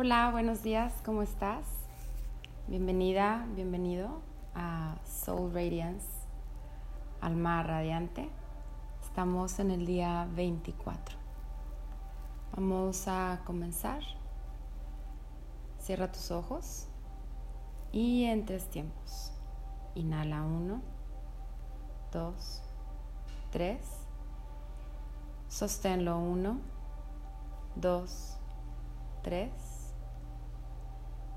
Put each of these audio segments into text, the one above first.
Hola, buenos días, ¿cómo estás? Bienvenida, bienvenido a Soul Radiance, Alma Radiante. Estamos en el día 24. Vamos a comenzar. Cierra tus ojos y en tres tiempos. Inhala uno, dos, tres. Sosténlo uno, dos, tres.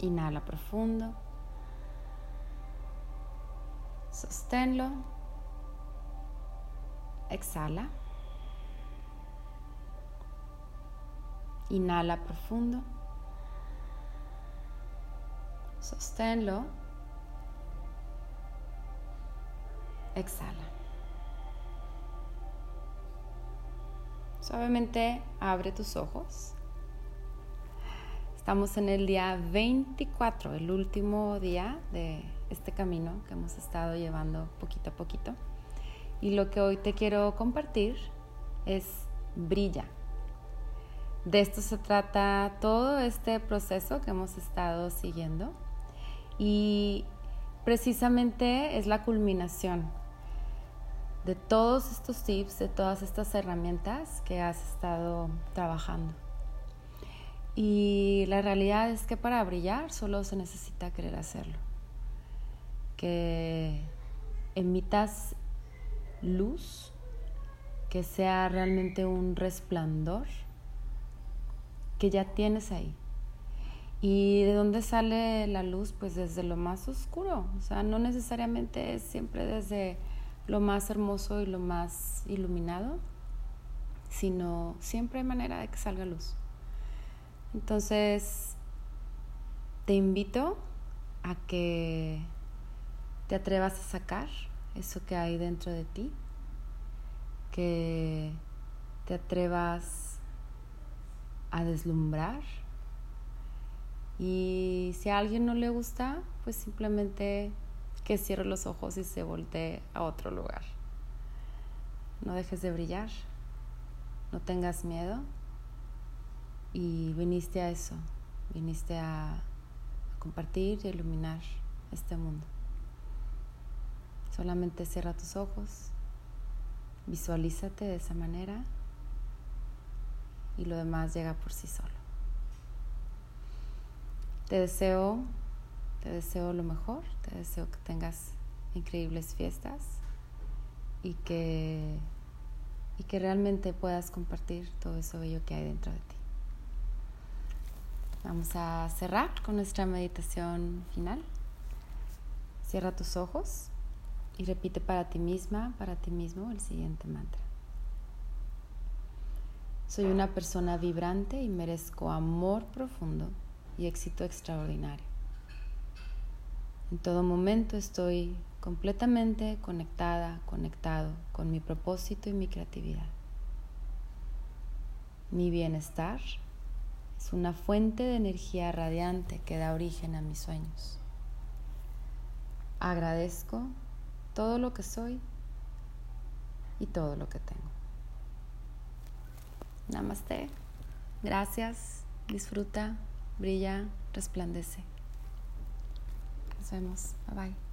Inhala profundo. Sosténlo. Exhala. Inhala profundo. Sosténlo. Exhala. Suavemente abre tus ojos. Estamos en el día 24, el último día de este camino que hemos estado llevando poquito a poquito. Y lo que hoy te quiero compartir es brilla. De esto se trata todo este proceso que hemos estado siguiendo y precisamente es la culminación de todos estos tips, de todas estas herramientas que has estado trabajando. Y la realidad es que para brillar solo se necesita querer hacerlo. Que emitas luz, que sea realmente un resplandor que ya tienes ahí. ¿Y de dónde sale la luz? Pues desde lo más oscuro. O sea, no necesariamente es siempre desde lo más hermoso y lo más iluminado, sino siempre hay manera de que salga luz. Entonces, te invito a que te atrevas a sacar eso que hay dentro de ti, que te atrevas a deslumbrar y si a alguien no le gusta, pues simplemente que cierre los ojos y se voltee a otro lugar. No dejes de brillar, no tengas miedo y viniste a eso, viniste a, compartir y iluminar este mundo. Solamente cierra tus ojos, visualízate de esa manera y lo demás llega por sí solo. Te deseo, te deseo lo mejor, te deseo que tengas increíbles fiestas y que, y que realmente puedas compartir todo eso bello que hay dentro de ti. Vamos a cerrar con nuestra meditación final. Cierra tus ojos y repite para ti misma, para ti mismo el siguiente mantra. Soy una persona vibrante y merezco amor profundo y éxito extraordinario. En todo momento estoy completamente conectada, conectado con mi propósito y mi creatividad. Mi bienestar es una fuente de energía radiante que da origen a mis sueños. Agradezco todo lo que soy y todo lo que tengo. Namaste. Gracias. Disfruta, brilla, resplandece. Nos vemos. Bye bye.